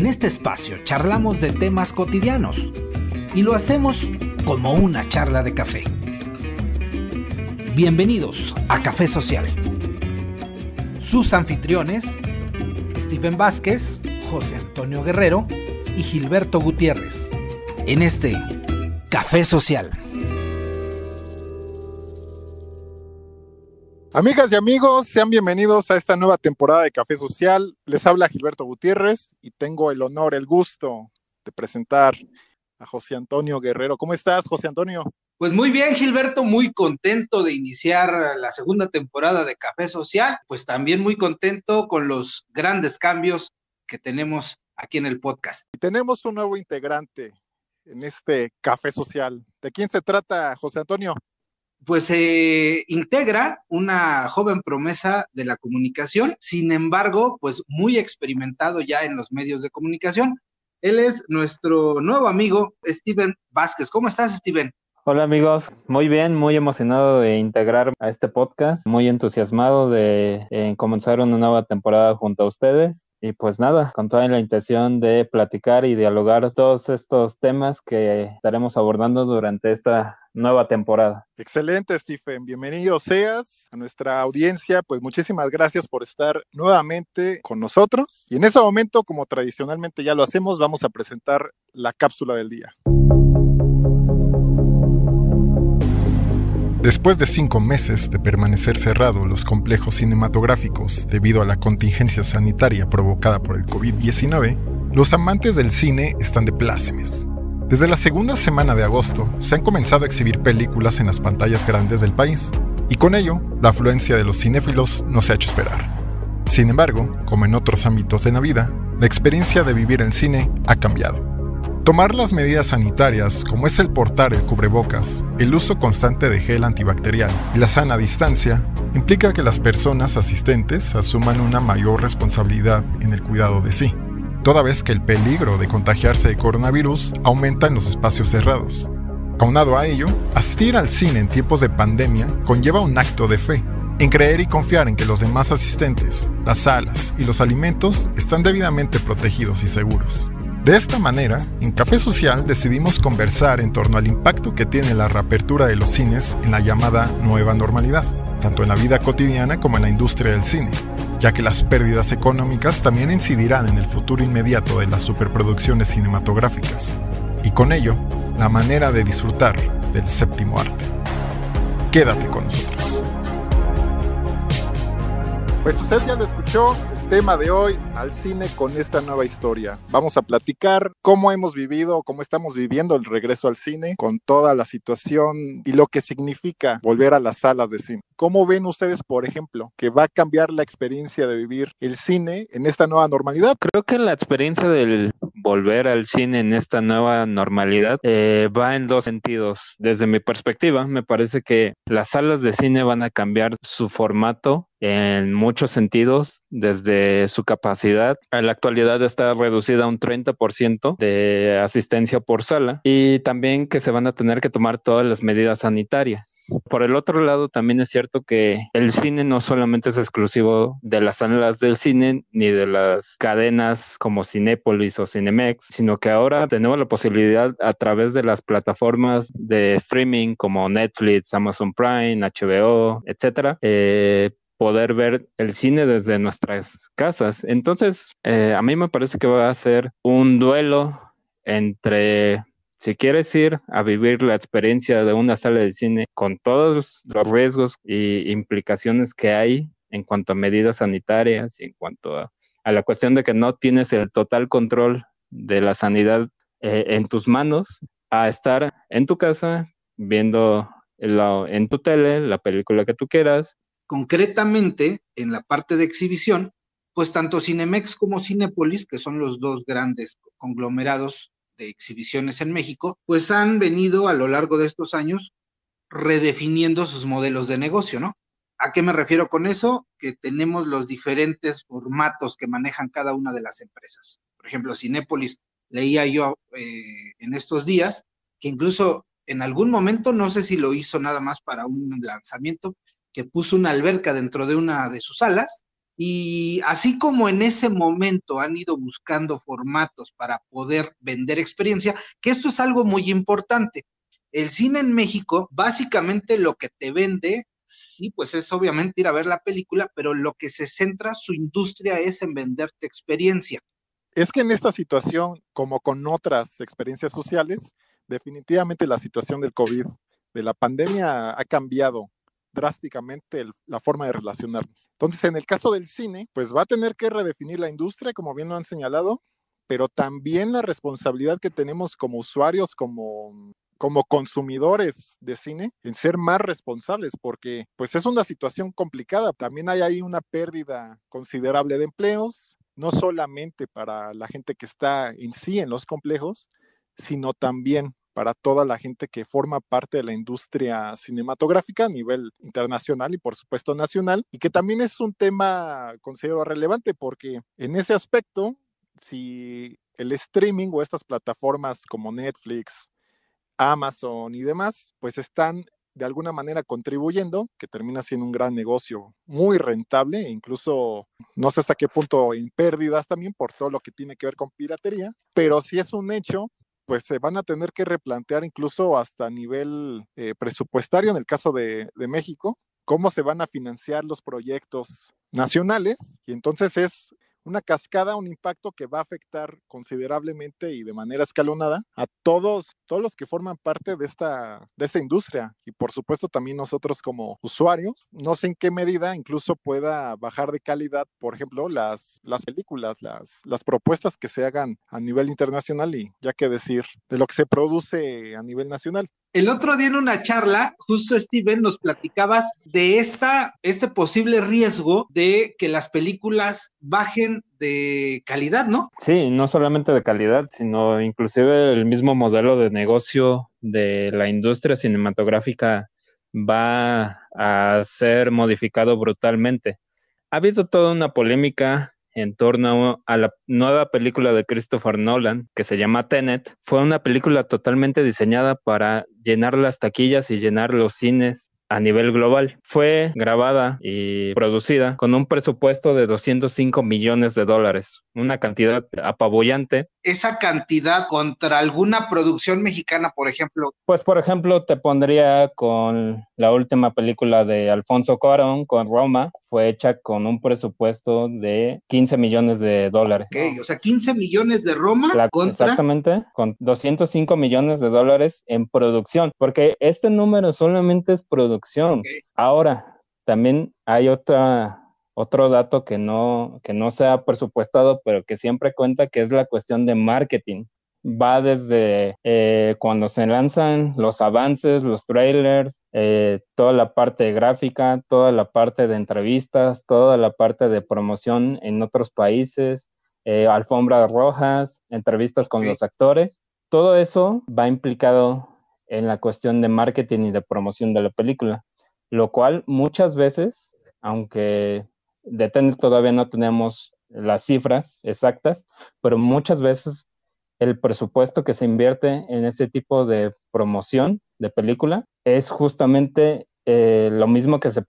En este espacio charlamos de temas cotidianos y lo hacemos como una charla de café. Bienvenidos a Café Social. Sus anfitriones, Stephen Vázquez, José Antonio Guerrero y Gilberto Gutiérrez. En este Café Social. Amigas y amigos, sean bienvenidos a esta nueva temporada de Café Social. Les habla Gilberto Gutiérrez y tengo el honor, el gusto de presentar a José Antonio Guerrero. ¿Cómo estás, José Antonio? Pues muy bien, Gilberto, muy contento de iniciar la segunda temporada de Café Social, pues también muy contento con los grandes cambios que tenemos aquí en el podcast. Y tenemos un nuevo integrante en este Café Social. ¿De quién se trata, José Antonio? Pues se integra una joven promesa de la comunicación, sin embargo, pues muy experimentado ya en los medios de comunicación. Él es nuestro nuevo amigo, Steven Vázquez. ¿Cómo estás, Steven? Hola amigos, muy bien, muy emocionado de integrar a este podcast, muy entusiasmado de eh, comenzar una nueva temporada junto a ustedes y pues nada, con toda la intención de platicar y dialogar todos estos temas que estaremos abordando durante esta nueva temporada. Excelente, Stephen. Bienvenido seas a nuestra audiencia. Pues muchísimas gracias por estar nuevamente con nosotros. Y en ese momento, como tradicionalmente ya lo hacemos, vamos a presentar la cápsula del día. Después de cinco meses de permanecer cerrados los complejos cinematográficos debido a la contingencia sanitaria provocada por el COVID-19, los amantes del cine están de plácemes. Desde la segunda semana de agosto se han comenzado a exhibir películas en las pantallas grandes del país, y con ello la afluencia de los cinéfilos no se ha hecho esperar. Sin embargo, como en otros ámbitos de la vida, la experiencia de vivir en cine ha cambiado. Tomar las medidas sanitarias, como es el portar el cubrebocas, el uso constante de gel antibacterial y la sana distancia, implica que las personas asistentes asuman una mayor responsabilidad en el cuidado de sí, toda vez que el peligro de contagiarse de coronavirus aumenta en los espacios cerrados. Aunado a ello, asistir al cine en tiempos de pandemia conlleva un acto de fe, en creer y confiar en que los demás asistentes, las salas y los alimentos están debidamente protegidos y seguros. De esta manera, en Café Social decidimos conversar en torno al impacto que tiene la reapertura de los cines en la llamada nueva normalidad, tanto en la vida cotidiana como en la industria del cine, ya que las pérdidas económicas también incidirán en el futuro inmediato de las superproducciones cinematográficas, y con ello, la manera de disfrutar del séptimo arte. Quédate con nosotros. Pues usted ya lo escuchó, tema de hoy, al cine con esta nueva historia. Vamos a platicar cómo hemos vivido, cómo estamos viviendo el regreso al cine, con toda la situación y lo que significa volver a las salas de cine. ¿Cómo ven ustedes, por ejemplo, que va a cambiar la experiencia de vivir el cine en esta nueva normalidad? Creo que la experiencia del volver al cine en esta nueva normalidad eh, va en dos sentidos. Desde mi perspectiva, me parece que las salas de cine van a cambiar su formato en muchos sentidos, desde su capacidad. En la actualidad está reducida a un 30% de asistencia por sala y también que se van a tener que tomar todas las medidas sanitarias. Por el otro lado, también es cierto que el cine no solamente es exclusivo de las salas del cine ni de las cadenas como Cinépolis o Cinemex, sino que ahora tenemos la posibilidad a través de las plataformas de streaming como Netflix, Amazon Prime, HBO, etcétera, eh, poder ver el cine desde nuestras casas. Entonces, eh, a mí me parece que va a ser un duelo entre si quieres ir a vivir la experiencia de una sala de cine con todos los riesgos y implicaciones que hay en cuanto a medidas sanitarias y en cuanto a, la cuestión de que no tienes el total control de la sanidad eh, en tus manos, a estar en tu casa viendo en tu tele la película que tú quieras, Concretamente, en la parte de exhibición, pues tanto Cinemex como Cinepolis, que son los dos grandes conglomerados de exhibiciones en México, pues han venido a lo largo de estos años redefiniendo sus modelos de negocio, ¿no? ¿A qué me refiero con eso? Que tenemos los diferentes formatos que manejan cada una de las empresas. Por ejemplo, Cinepolis, leía yo eh, en estos días que incluso en algún momento, no sé si lo hizo nada más para un lanzamiento, que puso una alberca dentro de una de sus salas Y así como en ese momento han ido buscando formatos para poder vender experiencia, que esto es algo muy importante. El cine en México, básicamente lo que te vende, sí, pues es obviamente ir a ver la película, pero lo que se centra su industria es en venderte experiencia. Es que en esta situación, como con otras experiencias sociales, definitivamente la situación del COVID, de la pandemia, ha cambiado drásticamente la forma de relacionarnos. Entonces, en el caso del cine, pues va a tener que redefinir la industria, como bien lo han señalado, pero también la responsabilidad que tenemos como usuarios, como como consumidores de cine en ser más responsables porque pues es una situación complicada. También hay ahí una pérdida considerable de empleos, no solamente para la gente que está en sí en los complejos, sino también para toda la gente que forma parte de la industria cinematográfica a nivel internacional y por supuesto nacional, y que también es un tema considero relevante porque en ese aspecto, si el streaming o estas plataformas como Netflix, Amazon y demás, pues están de alguna manera contribuyendo, que termina siendo un gran negocio muy rentable, e incluso no sé hasta qué punto en pérdidas también por todo lo que tiene que ver con piratería, pero si es un hecho, pues se van a tener que replantear incluso hasta nivel eh, presupuestario en el caso de, de México, cómo se van a financiar los proyectos nacionales y entonces es una cascada, un impacto que va a afectar considerablemente y de manera escalonada a todos, todos los que forman parte de esta, de esta industria y por supuesto también nosotros como usuarios. No sé en qué medida incluso pueda bajar de calidad, por ejemplo, las, las películas, las, las propuestas que se hagan a nivel internacional y ya que decir de lo que se produce a nivel nacional. El otro día en una charla, justo Steven, nos platicabas de esta, este posible riesgo de que las películas bajen de calidad, ¿no? Sí, no solamente de calidad, sino inclusive el mismo modelo de negocio de la industria cinematográfica va a ser modificado brutalmente. Ha habido toda una polémica en torno a la nueva película de Christopher Nolan que se llama Tenet. Fue una película totalmente diseñada para llenar las taquillas y llenar los cines a nivel global. Fue grabada y producida con un presupuesto de 205 millones de dólares, una cantidad apabullante. Esa cantidad contra alguna producción mexicana, por ejemplo. Pues, por ejemplo, te pondría con la última película de Alfonso Cuarón, con Roma, fue hecha con un presupuesto de 15 millones de dólares. Ok, o sea, 15 millones de Roma contra... Exactamente, con 205 millones de dólares en producción, porque este número solamente es producción Ahora, también hay otra, otro dato que no, que no se ha presupuestado, pero que siempre cuenta, que es la cuestión de marketing. Va desde eh, cuando se lanzan los avances, los trailers, eh, toda la parte gráfica, toda la parte de entrevistas, toda la parte de promoción en otros países, eh, alfombras rojas, entrevistas con los actores. Todo eso va implicado en la cuestión de marketing y de promoción de la película, lo cual muchas veces, aunque de todavía no tenemos las cifras exactas, pero muchas veces el presupuesto que se invierte en ese tipo de promoción de película es justamente eh, lo mismo que se,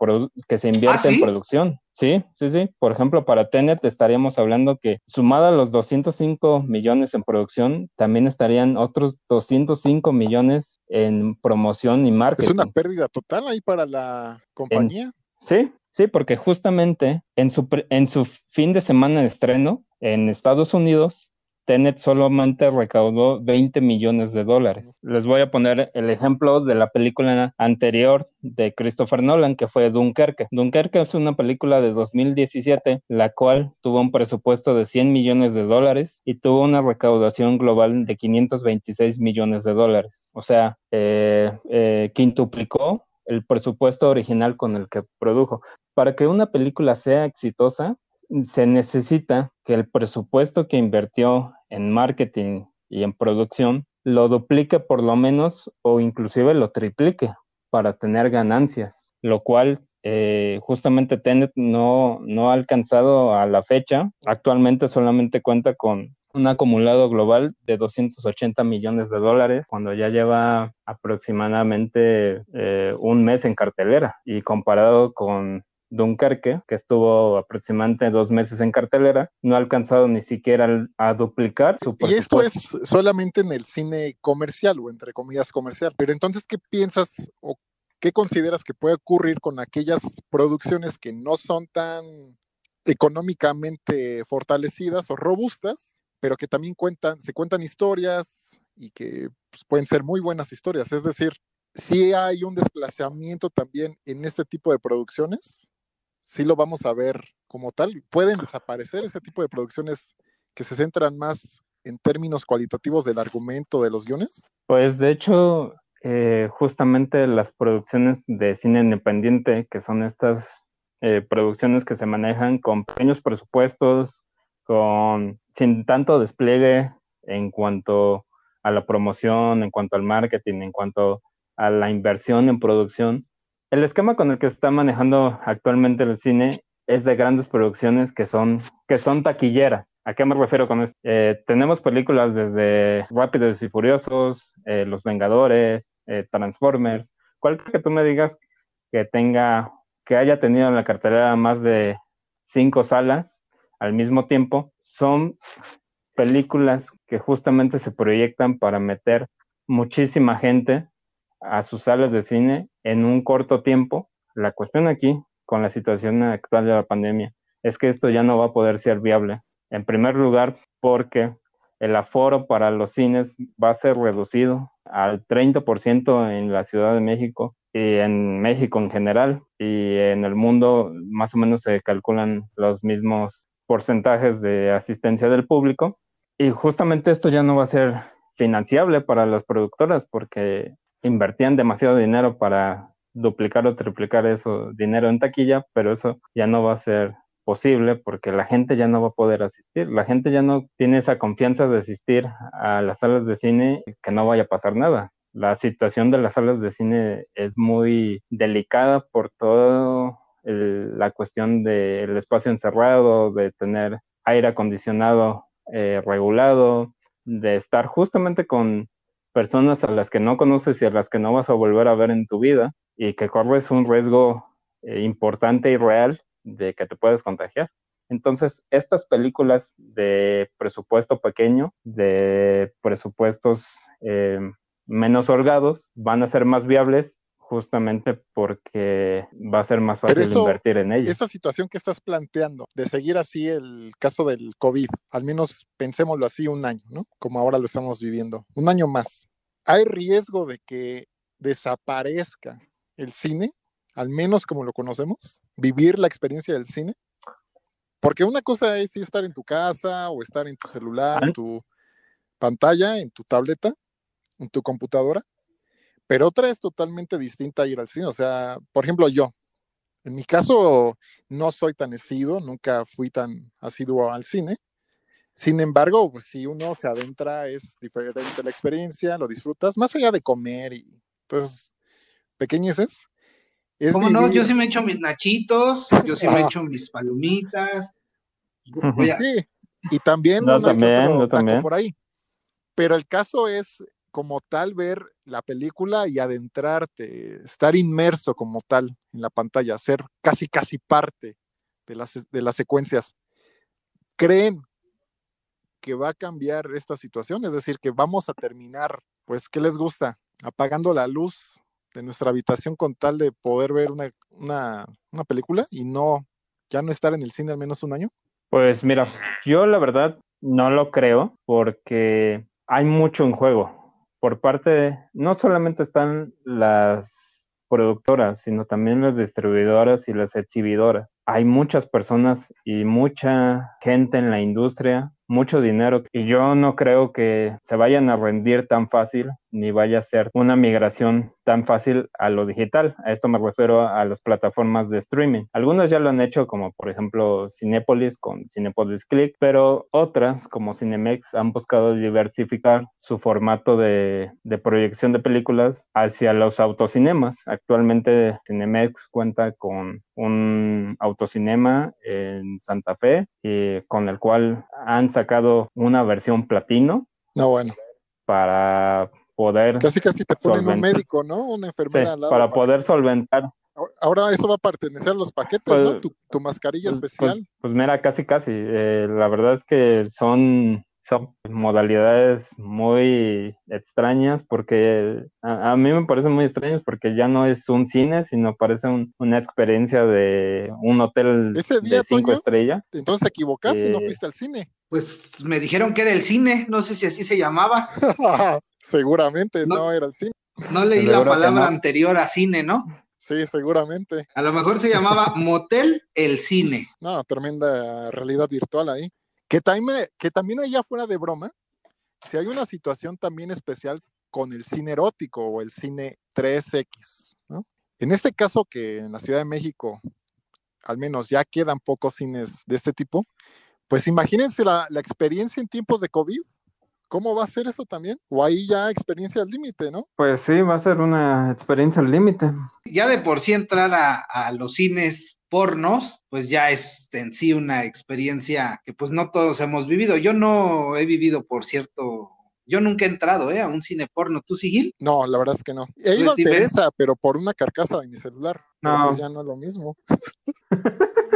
que se invierte ¿Ah, en producción. Sí, sí, sí. Por ejemplo, para Tenet estaríamos hablando que sumada los 205 millones en producción, también estarían otros 205 millones en promoción y marketing. Es una pérdida total ahí para la compañía. sí, sí, porque justamente en su, en su fin de semana de estreno en Estados Unidos, Tenet solamente recaudó 20 millones de dólares. Les voy a poner el ejemplo de la película anterior de Christopher Nolan, que fue Dunkerque. Dunkerque es una película de 2017, la cual tuvo un presupuesto de 100 millones de dólares y tuvo una recaudación global de 526 millones de dólares. O sea, eh, eh, quintuplicó el presupuesto original con el que produjo. Para que una película sea exitosa, se necesita el presupuesto que invirtió en marketing y en producción lo duplique por lo menos o inclusive lo triplique para tener ganancias, lo cual eh, justamente Tenet no, no ha alcanzado a la fecha. Actualmente solamente cuenta con un acumulado global de 280 millones de dólares cuando ya lleva aproximadamente eh, un mes en cartelera y comparado con Dunkerque, que estuvo aproximadamente dos meses en cartelera, no ha alcanzado ni siquiera a duplicar su Y esto es solamente en el cine comercial o entre comillas comercial. Pero entonces, ¿qué piensas o qué consideras que puede ocurrir con aquellas producciones que no son tan económicamente fortalecidas o robustas, pero que también cuentan, se cuentan historias y que pues, pueden ser muy buenas historias? Es decir, si hay un desplazamiento también en este tipo de producciones, sí lo vamos a ver como tal. Pueden desaparecer ese tipo de producciones que se centran más en términos cualitativos del argumento de los guiones. Pues de hecho, eh, justamente las producciones de cine independiente, que son estas eh, producciones que se manejan con pequeños presupuestos, con sin tanto despliegue en cuanto a la promoción, en cuanto al marketing, en cuanto a la inversión en producción. El esquema con el que está manejando actualmente el cine es de grandes producciones que son, que son taquilleras. ¿A qué me refiero con esto? Eh, tenemos películas desde Rápidos y Furiosos, eh, Los Vengadores, eh, Transformers, cualquier que tú me digas que tenga, que haya tenido en la cartelera más de cinco salas al mismo tiempo, son películas que justamente se proyectan para meter muchísima gente a sus salas de cine en un corto tiempo. La cuestión aquí, con la situación actual de la pandemia, es que esto ya no va a poder ser viable. En primer lugar, porque el aforo para los cines va a ser reducido al 30% en la Ciudad de México y en México en general y en el mundo más o menos se calculan los mismos porcentajes de asistencia del público y justamente esto ya no va a ser financiable para las productoras porque invertían demasiado dinero para duplicar o triplicar eso dinero en taquilla, pero eso ya no va a ser posible porque la gente ya no va a poder asistir. La gente ya no tiene esa confianza de asistir a las salas de cine que no vaya a pasar nada. La situación de las salas de cine es muy delicada por toda la cuestión del espacio encerrado, de tener aire acondicionado eh, regulado, de estar justamente con personas a las que no conoces y a las que no vas a volver a ver en tu vida y que corres un riesgo eh, importante y real de que te puedes contagiar. Entonces, estas películas de presupuesto pequeño, de presupuestos eh, menos holgados, van a ser más viables justamente porque va a ser más fácil invertir en ellas. Esta situación que estás planteando de seguir así el caso del COVID, al menos pensémoslo así un año, ¿no? Como ahora lo estamos viviendo, un año más. ¿Hay riesgo de que desaparezca el cine, al menos como lo conocemos? Vivir la experiencia del cine. Porque una cosa es estar en tu casa o estar en tu celular, en tu pantalla, en tu tableta, en tu computadora pero otra es totalmente distinta a ir al cine. O sea, por ejemplo, yo, en mi caso, no soy tan asiduo, nunca fui tan asiduo al cine. Sin embargo, pues, si uno se adentra, es diferente la experiencia, lo disfrutas, más allá de comer y entonces, pequeñeces. Es ¿Cómo no? Yo sí me echo mis nachitos, yo sí me echo mis palomitas. Sí, y también, no, también, también. por ahí. Pero el caso es como tal ver la película y adentrarte, estar inmerso como tal en la pantalla, ser casi, casi parte de las, de las secuencias. ¿Creen que va a cambiar esta situación? Es decir, que vamos a terminar, pues, ¿qué les gusta? Apagando la luz de nuestra habitación con tal de poder ver una, una, una película y no, ya no estar en el cine al menos un año? Pues mira, yo la verdad no lo creo porque hay mucho en juego por parte de, no solamente están las productoras, sino también las distribuidoras y las exhibidoras. Hay muchas personas y mucha gente en la industria mucho dinero y yo no creo que se vayan a rendir tan fácil ni vaya a ser una migración tan fácil a lo digital. A esto me refiero a las plataformas de streaming. Algunas ya lo han hecho, como por ejemplo Cinepolis con Cinepolis Click, pero otras, como Cinemex, han buscado diversificar su formato de, proyección de películas hacia los autocinemas. Actualmente Cinemex cuenta con un autocinema en Santa Fe y con el cual han sacado una versión platino. No, bueno. Para poder. Casi casi te ponen un médico, ¿no? Una enfermera al lado para, poder solventar. ahora eso va a pertenecer a los paquetes, ¿no? Pues, tu, mascarilla pues, especial. Pues, pues, mira, casi, casi. Eh, la verdad es que son son modalidades muy extrañas porque a, mí me parecen muy extraños porque ya no es un cine, sino parece una experiencia de un hotel de cinco estrellas. Entonces te equivocaste, no eh, fuiste al cine. Pues me dijeron que era el cine, no sé si así se llamaba. Seguramente no, era el cine. No leí la palabra anterior a cine, ¿no? Sí, seguramente. A lo mejor se llamaba Motel el Cine. No, tremenda realidad virtual ahí. Que también, que allá fuera de broma, si hay una situación también especial con el cine erótico o el cine 3X, ¿no? En este caso que en la Ciudad de México, al menos ya quedan pocos cines de este tipo, pues imagínense la, la experiencia en tiempos de COVID, ¿Cómo va a ser eso también? ¿O ahí ya experiencia al límite, no? Pues sí, va a ser una experiencia al límite. Ya de por sí entrar a, los cines pornos, pues ya es en sí una experiencia que pues no todos hemos vivido. Yo no he vivido, por cierto, yo nunca he entrado ¿eh? a un cine porno. ¿Tú, Sigil? No, la verdad es que no. He ido a Teresa, pero por una carcasa de mi celular. No. Pues ya no es lo mismo.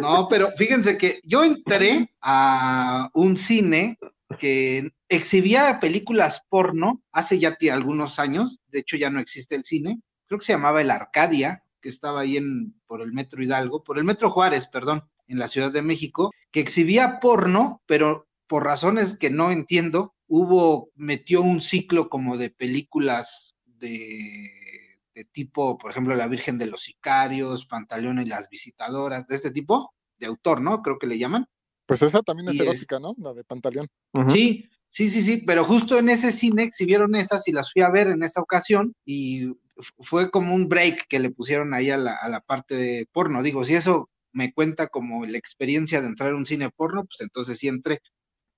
No, pero fíjense que yo entré a un cine que exhibía películas porno hace ya algunos años, de hecho ya no existe el cine, creo que se llamaba el Arcadia, que estaba ahí en, por el Metro Hidalgo, por el Metro Juárez, perdón, en la Ciudad de México, que exhibía porno, pero por razones que no entiendo, hubo, metió un ciclo como de películas de, tipo, por ejemplo, La Virgen de los Sicarios, Pantaleón y las Visitadoras, de este tipo, de autor, ¿no? Creo que le llaman. Pues esa también es erótica, ¿no? La de Pantaleón. Sí, sí, sí, sí, pero justo en ese cine exhibieron esas y las fui a ver en esa ocasión y fue como un break que le pusieron ahí a la, a la parte de porno. Digo, si eso me cuenta como la experiencia de entrar a un cine porno, pues entonces sí entré.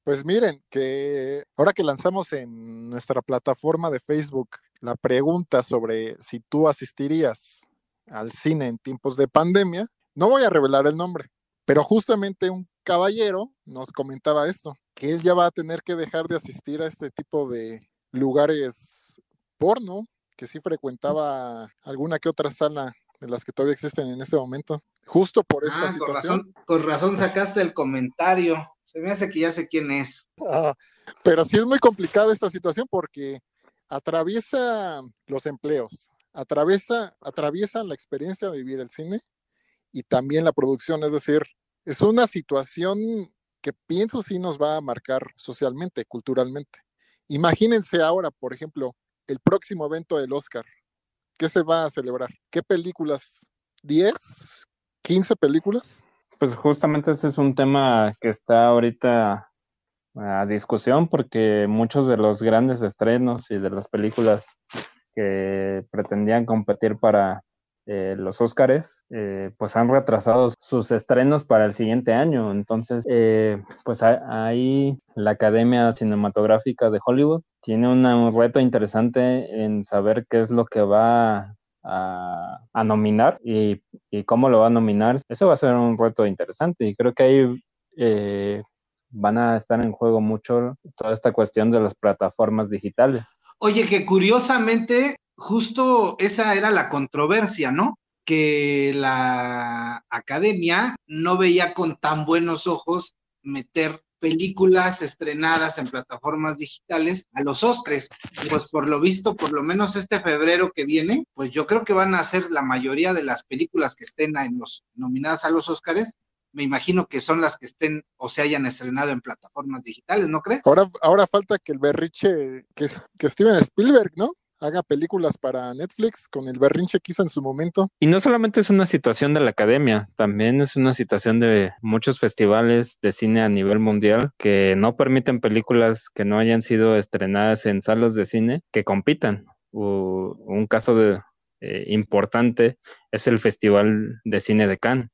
Pues miren, que ahora que lanzamos en nuestra plataforma de Facebook la pregunta sobre si tú asistirías al cine en tiempos de pandemia, no voy a revelar el nombre, pero justamente un caballero nos comentaba esto, que él ya va a tener que dejar de asistir a este tipo de lugares porno, que sí frecuentaba alguna que otra sala de las que todavía existen en este momento, justo por esta ah, situación. Con razón, sacaste el comentario. Se me hace que ya sé quién es. Ah, pero sí es muy complicada esta situación porque atraviesa los empleos, atraviesa, atraviesa la experiencia de vivir el cine y también la producción, es decir, es una situación que pienso sí nos va a marcar socialmente, culturalmente. Imagínense ahora, por ejemplo, el próximo evento del Oscar. ¿Qué se va a celebrar? ¿Qué películas? ¿10? ¿15 películas? Pues justamente ese es un tema que está ahorita a discusión porque muchos de los grandes estrenos y de las películas que pretendían competir para eh, los Óscares, eh, pues han retrasado sus estrenos para el siguiente año. Entonces, eh, pues ahí la Academia Cinematográfica de Hollywood tiene un reto interesante en saber qué es lo que va a, nominar y, cómo lo va a nominar. Eso va a ser un reto interesante y creo que ahí van a estar en juego mucho toda esta cuestión de las plataformas digitales. Oye, que curiosamente justo esa era la controversia, ¿no? Que la academia no veía con tan buenos ojos meter películas estrenadas en plataformas digitales a los Oscars. Pues por lo visto, por lo menos este febrero que viene, pues yo creo que van a ser la mayoría de las películas que estén en los nominadas a los Oscars. Me imagino que son las que estén o se hayan estrenado en plataformas digitales, ¿no crees? Ahora, ahora falta que el berriche, que, que Steven Spielberg, ¿no? Haga películas para Netflix con el berrinche que hizo en su momento. Y no solamente es una situación de la academia, también es una situación de muchos festivales de cine a nivel mundial que no permiten películas que no hayan sido estrenadas en salas de cine que compitan. un caso de, eh, importante es el Festival de Cine de Cannes.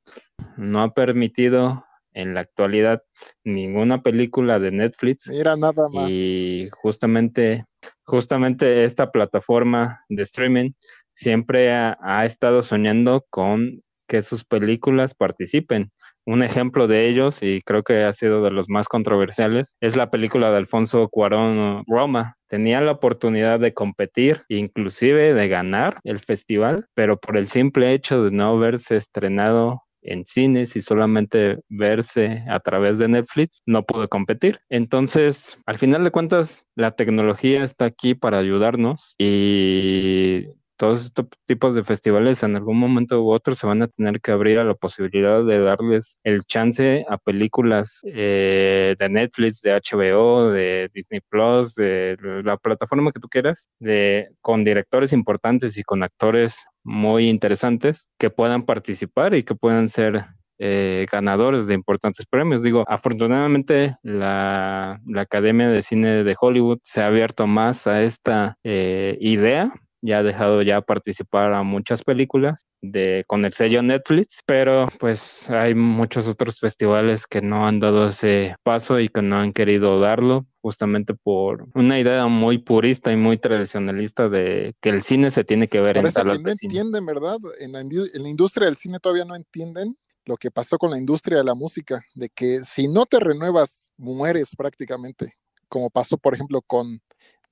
No ha permitido en la actualidad ninguna película de Netflix. Mira nada más. Y justamente justamente esta plataforma de streaming siempre ha, estado soñando con que sus películas participen. Un ejemplo de ellos, y creo que ha sido de los más controversiales, es la película de Alfonso Cuarón Roma. Tenía la oportunidad de competir, inclusive de ganar el festival, pero por el simple hecho de no haberse estrenado en cines y solamente verse a través de Netflix, no pudo competir. Entonces, al final de cuentas, la tecnología está aquí para ayudarnos y todos estos tipos de festivales en algún momento u otro se van a tener que abrir a la posibilidad de darles el chance a películas eh, de Netflix, de HBO, de Disney Plus, de la plataforma que tú quieras, de con directores importantes y con actores muy interesantes que puedan participar y que puedan ser eh, ganadores de importantes premios. Digo, afortunadamente la, Academia de Cine de Hollywood se ha abierto más a esta eh, idea ya ha dejado ya participar a muchas películas de con el sello Netflix, pero pues hay muchos otros festivales que no han dado ese paso y que no han querido darlo justamente por una idea muy purista y muy tradicionalista de que el cine se tiene que ver en salas no entienden, ¿verdad? En la, en la industria del cine todavía no entienden lo que pasó con la industria de la música, de que si no te renuevas, mueres prácticamente, como pasó, por ejemplo, con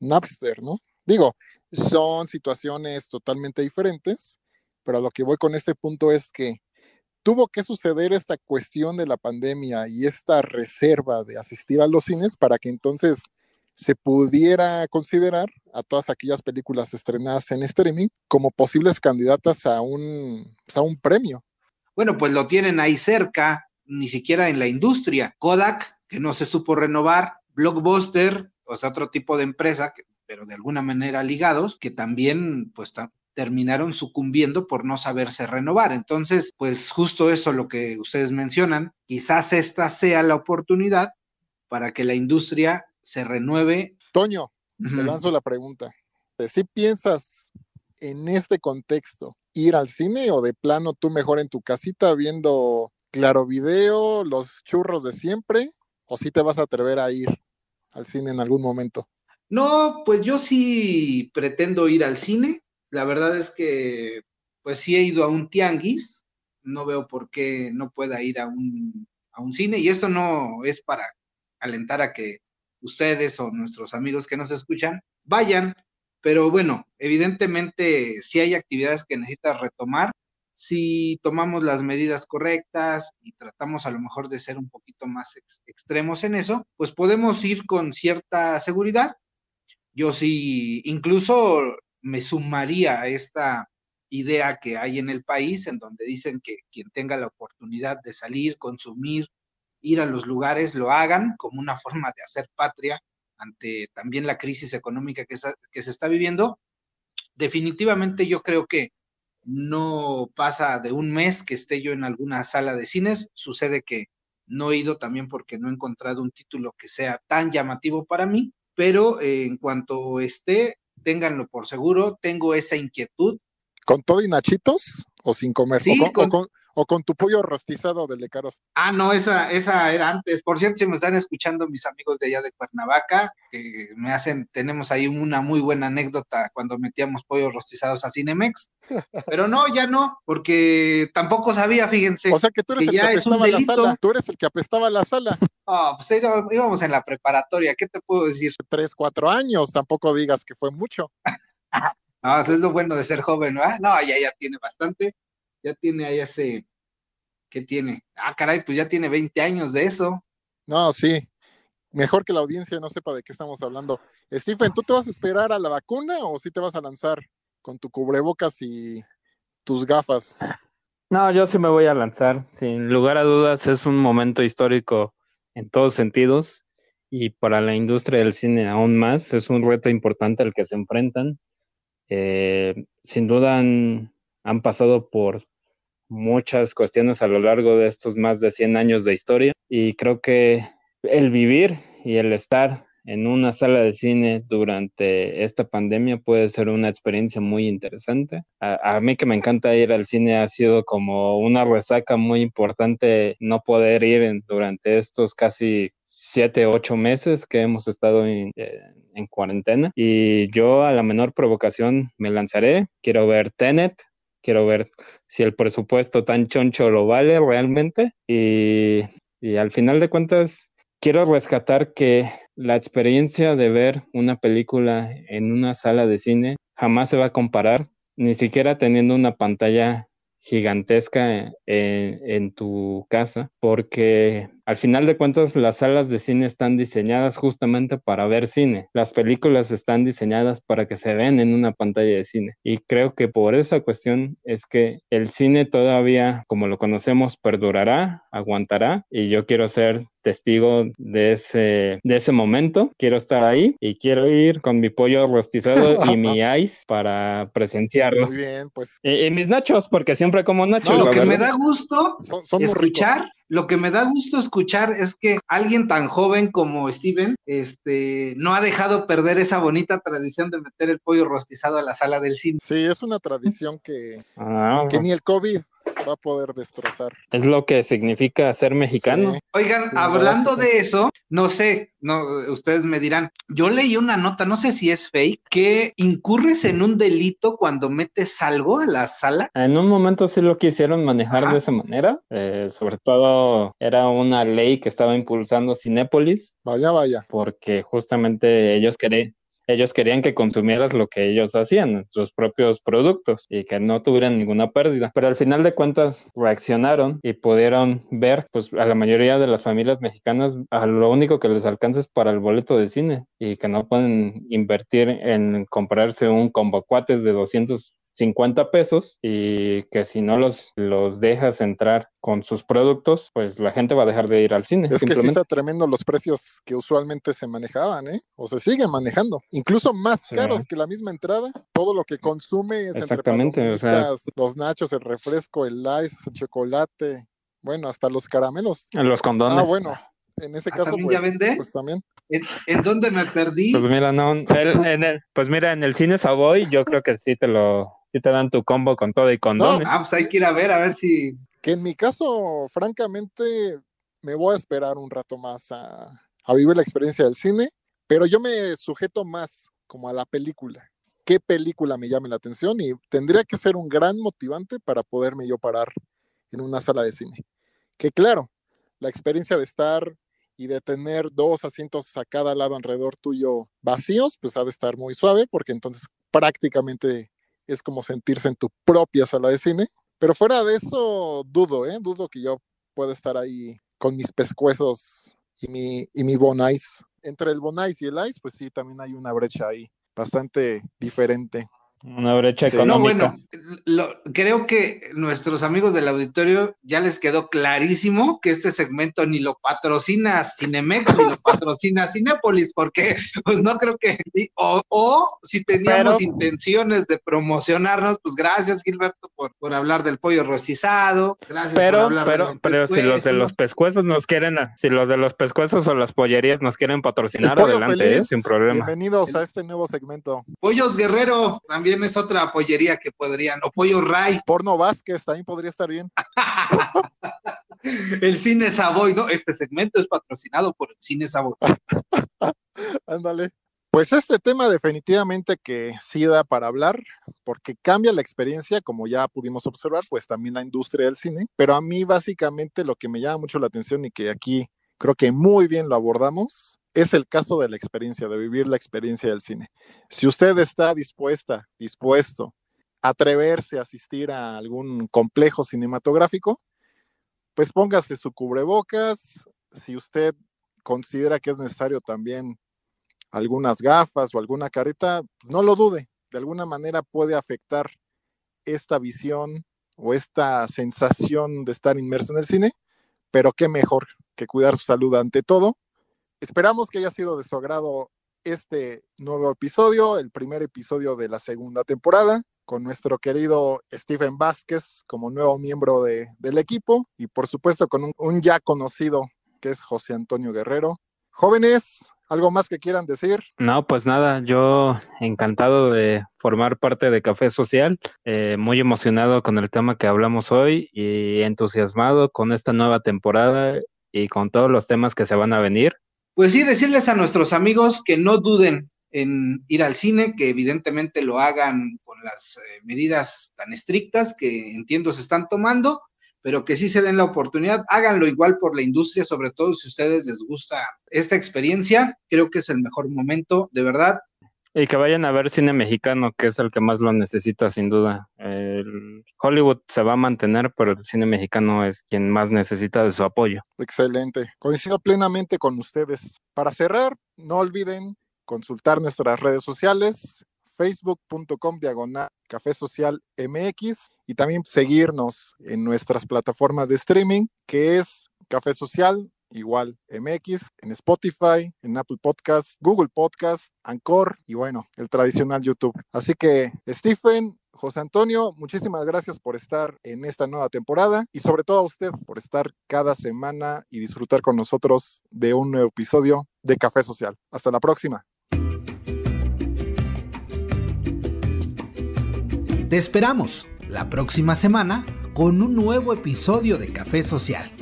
Napster, ¿no? Digo, son situaciones totalmente diferentes, pero lo que voy con este punto es que tuvo que suceder esta cuestión de la pandemia y esta reserva de asistir a los cines para que entonces se pudiera considerar a todas aquellas películas estrenadas en streaming como posibles candidatas a un, pues, a un premio. Bueno, pues lo tienen ahí cerca, ni siquiera en la industria. Kodak, que no se supo renovar, Blockbuster, o sea, otro tipo de empresa pero de alguna manera ligados, que también pues terminaron sucumbiendo por no saberse renovar. Entonces, pues justo eso lo que ustedes mencionan, quizás esta sea la oportunidad para que la industria se renueve. Toño, te lanzo la pregunta. ¿Si piensas en este contexto ir al cine o de plano tú mejor en tu casita viendo claro video, los churros de siempre, o si te vas a atrever a ir al cine en algún momento? No, pues yo sí pretendo ir al cine. La verdad es que, pues sí he ido a un tianguis. No veo por qué no pueda ir a un, a un cine. Y esto no es para alentar a que ustedes o nuestros amigos que nos escuchan vayan. Pero bueno, evidentemente si hay actividades que necesitas retomar. Si tomamos las medidas correctas y tratamos a lo mejor de ser un poquito más extremos en eso, pues podemos ir con cierta seguridad yo sí, incluso me sumaría a esta idea que hay en el país, en donde dicen que quien tenga la oportunidad de salir, consumir, ir a los lugares, lo hagan como una forma de hacer patria ante también la crisis económica que, que se está viviendo. Definitivamente yo creo que no pasa de un mes que esté yo en alguna sala de cines, sucede que no he ido también porque no he encontrado un título que sea tan llamativo para mí, pero eh, en cuanto esté, ténganlo por seguro, tengo esa inquietud. ¿Con todo y nachitos o sin comer? Sí, con, o con tu pollo rostizado del de Caros. Ah, no, esa, esa era antes. Por cierto, si me están escuchando mis amigos de allá de Cuernavaca, que me hacen, tenemos ahí una muy buena anécdota cuando metíamos pollos rostizados a Cinemex. Pero no, ya no, porque tampoco sabía, fíjense. O sea que tú eres el que apestaba la sala. Tú eres el que apestaba la sala. Ah, pues íbamos en la preparatoria, ¿qué te puedo decir? Tres, cuatro años, tampoco digas que fue mucho. no, eso es lo bueno de ser joven, ¿no? No, ya, ya tiene bastante ya tiene ahí ese, ¿qué tiene? Ah, caray, pues ya tiene 20 años de eso. No, sí. Mejor que la audiencia no sepa de qué estamos hablando. Stephen, ¿tú te vas a esperar a la vacuna o sí te vas a lanzar con tu cubrebocas y tus gafas? No, yo sí me voy a lanzar. Sin lugar a dudas, es un momento histórico en todos sentidos y para la industria del cine aún más. Es un reto importante al que se enfrentan. Eh, sin duda han, han pasado por muchas cuestiones a lo largo de estos más de 100 años de historia y creo que el vivir y el estar en una sala de cine durante esta pandemia puede ser una experiencia muy interesante. A, mí que me encanta ir al cine ha sido como una resaca muy importante no poder ir durante estos casi siete, ocho meses que hemos estado en, en cuarentena y yo a la menor provocación me lanzaré. Quiero ver Tenet, quiero ver si el presupuesto tan choncho lo vale realmente. Y, y al final de cuentas quiero rescatar que la experiencia de ver una película en una sala de cine jamás se va a comparar, ni siquiera teniendo una pantalla gigantesca en, en, tu casa, porque al final de cuentas las salas de cine están diseñadas justamente para ver cine. Las películas están diseñadas para que se vean en una pantalla de cine. Y creo que por esa cuestión es que el cine todavía, como lo conocemos, perdurará, aguantará. Y yo quiero ser testigo de ese, de ese momento. Quiero estar ahí y quiero ir con mi pollo rostizado y mi ice para presenciarlo. Muy bien, pues. Y, y mis nachos, porque siempre como nachos. No, lo que me da gusto son, son escuchar lo que me da gusto escuchar es que alguien tan joven como Steven este, no ha dejado perder esa bonita tradición de meter el pollo rostizado a la sala del cine. Sí, es una tradición que, Ah, que ni el COVID va a poder destrozar. es lo que significa ser mexicano. Sí. Oigan, Sí, hablando de eso, no sé, no, ustedes me dirán, yo leí una nota, no sé si es fake, que incurres en un delito cuando metes algo a la sala. En un momento sí lo quisieron manejar Ajá. de esa manera, eh, sobre todo era una ley que estaba impulsando Cinépolis Vaya, vaya. porque justamente ellos querían, ellos querían que consumieras lo que ellos hacían, sus propios productos y que no tuvieran ninguna pérdida. Pero al final de cuentas reaccionaron y pudieron ver, pues a la mayoría de las familias mexicanas, a lo único que les alcanza es para el boleto de cine y que no pueden invertir en comprarse un combo cuates de 250 pesos y que si no los, los dejas entrar con sus productos, pues la gente va a dejar de ir al cine. Es que sí simplemente. está tremendo los precios que usualmente se manejaban, ¿eh? O se siguen manejando. Incluso más Sí. caros que la misma entrada. Todo lo que consume es entre Exactamente, o sea- los nachos, el refresco, el ice, el chocolate, bueno, hasta los caramelos. Los condones. Ah, bueno, en ese Ah, caso, ¿también pues, ya vende? pues también. ¿En, en dónde me perdí? Pues mira, no, el- en el- pues mira, en el cine Savoy yo creo que sí te lo, sí te dan tu combo con todo y condones. Ah, pues hay que ir a ver, a ver si. Que en mi caso, francamente, me voy a esperar un rato más a, a vivir la experiencia del cine, pero yo me sujeto más como a la película. ¿Qué película me llame la atención? Y tendría que ser un gran motivante para poderme yo parar en una sala de cine. Que claro, la experiencia de estar y de tener dos asientos a cada lado alrededor tuyo vacíos, pues ha de estar muy suave, porque entonces prácticamente es como sentirse en tu propia sala de cine. Pero fuera de eso, dudo, ¿eh? Dudo que yo pueda estar ahí con mis pescuezos y mi, y mi Bon Ice. Entre el Bon Ice y el Ice, pues sí, también hay una brecha ahí bastante diferente. Una brecha Sí. No, económica. bueno, lo- creo que nuestros amigos del auditorio ya les quedó clarísimo que este segmento ni lo patrocina Cinemex ni lo patrocina Cinépolis, porque pues no creo que, o, o si teníamos Pero- intenciones de promocionarnos, pues gracias Gilberto por, por hablar del pollo rostizado, gracias por Pero, de pero, los pero si los de los pescuezos. nos quieren, si los de los pescuezos o las pollerías nos quieren patrocinar, adelante, feliz, ¿eh? sin problema. Bienvenidos a este nuevo segmento. Pollos Guerrero también es otra pollería que podrían, o Pollo Ray, Porno Vázquez también podría estar bien. el Cine Savoy, ¿no? Este segmento es patrocinado por el Cine Savoy. Ándale. Pues este tema definitivamente que sí da para hablar, porque cambia la experiencia, como ya pudimos observar, pues también la industria del cine. Pero a mí básicamente lo que me llama mucho la atención y que aquí creo que muy bien lo abordamos, es el caso de la experiencia, de vivir la experiencia del cine. Si usted está dispuesta, dispuesto a atreverse a asistir a algún complejo cinematográfico, pues póngase su cubrebocas. Si usted considera que es necesario también algunas gafas o alguna careta, pues no lo dude, de alguna manera puede afectar esta visión o esta sensación de estar inmerso en el cine, pero qué mejor cuidar su salud ante todo. Esperamos que haya sido de su agrado este nuevo episodio, el primer episodio de la segunda temporada, con nuestro querido Steven Vázquez como nuevo miembro de, del equipo y por supuesto con un, un ya conocido que es José Antonio Guerrero. Jóvenes, ¿algo más que quieran decir? No, pues nada, yo encantado de formar parte de Café Social, eh, muy emocionado con el tema que hablamos hoy y entusiasmado con esta nueva temporada y con todos los temas que se van a venir. Pues sí, decirles a nuestros amigos que no duden en ir al cine, que evidentemente lo hagan con las eh, medidas tan estrictas que entiendo se están tomando, pero que sí se den la oportunidad, háganlo igual por la industria, sobre todo si a ustedes les gusta esta experiencia, creo que es el mejor momento, de verdad. Y que vayan a ver cine mexicano, que es el que más lo necesita, sin duda. El Hollywood se va a mantener, pero el cine mexicano es quien más necesita de su apoyo. Excelente. Coincido plenamente con ustedes. Para cerrar, no olviden consultar nuestras redes sociales, facebook.com diagonal café social MX y también seguirnos en nuestras plataformas de streaming, que es Café Social, igual MX, en Spotify, en Apple Podcast, Google Podcast, Anchor y bueno, el tradicional YouTube. Así que, Stephen, José Antonio, muchísimas gracias por estar en esta nueva temporada y sobre todo a usted por estar cada semana y disfrutar con nosotros de un nuevo episodio de Café Social. Hasta la próxima. Te esperamos la próxima semana con un nuevo episodio de Café Social.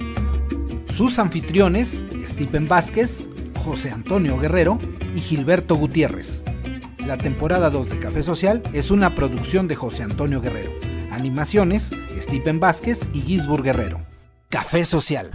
Sus anfitriones, Stephen Vázquez, José Antonio Guerrero y Gilberto Gutiérrez. La temporada 2 de Café Social es una producción de José Antonio Guerrero. Animaciones, Stephen Vázquez y Gisburg Guerrero. Café Social.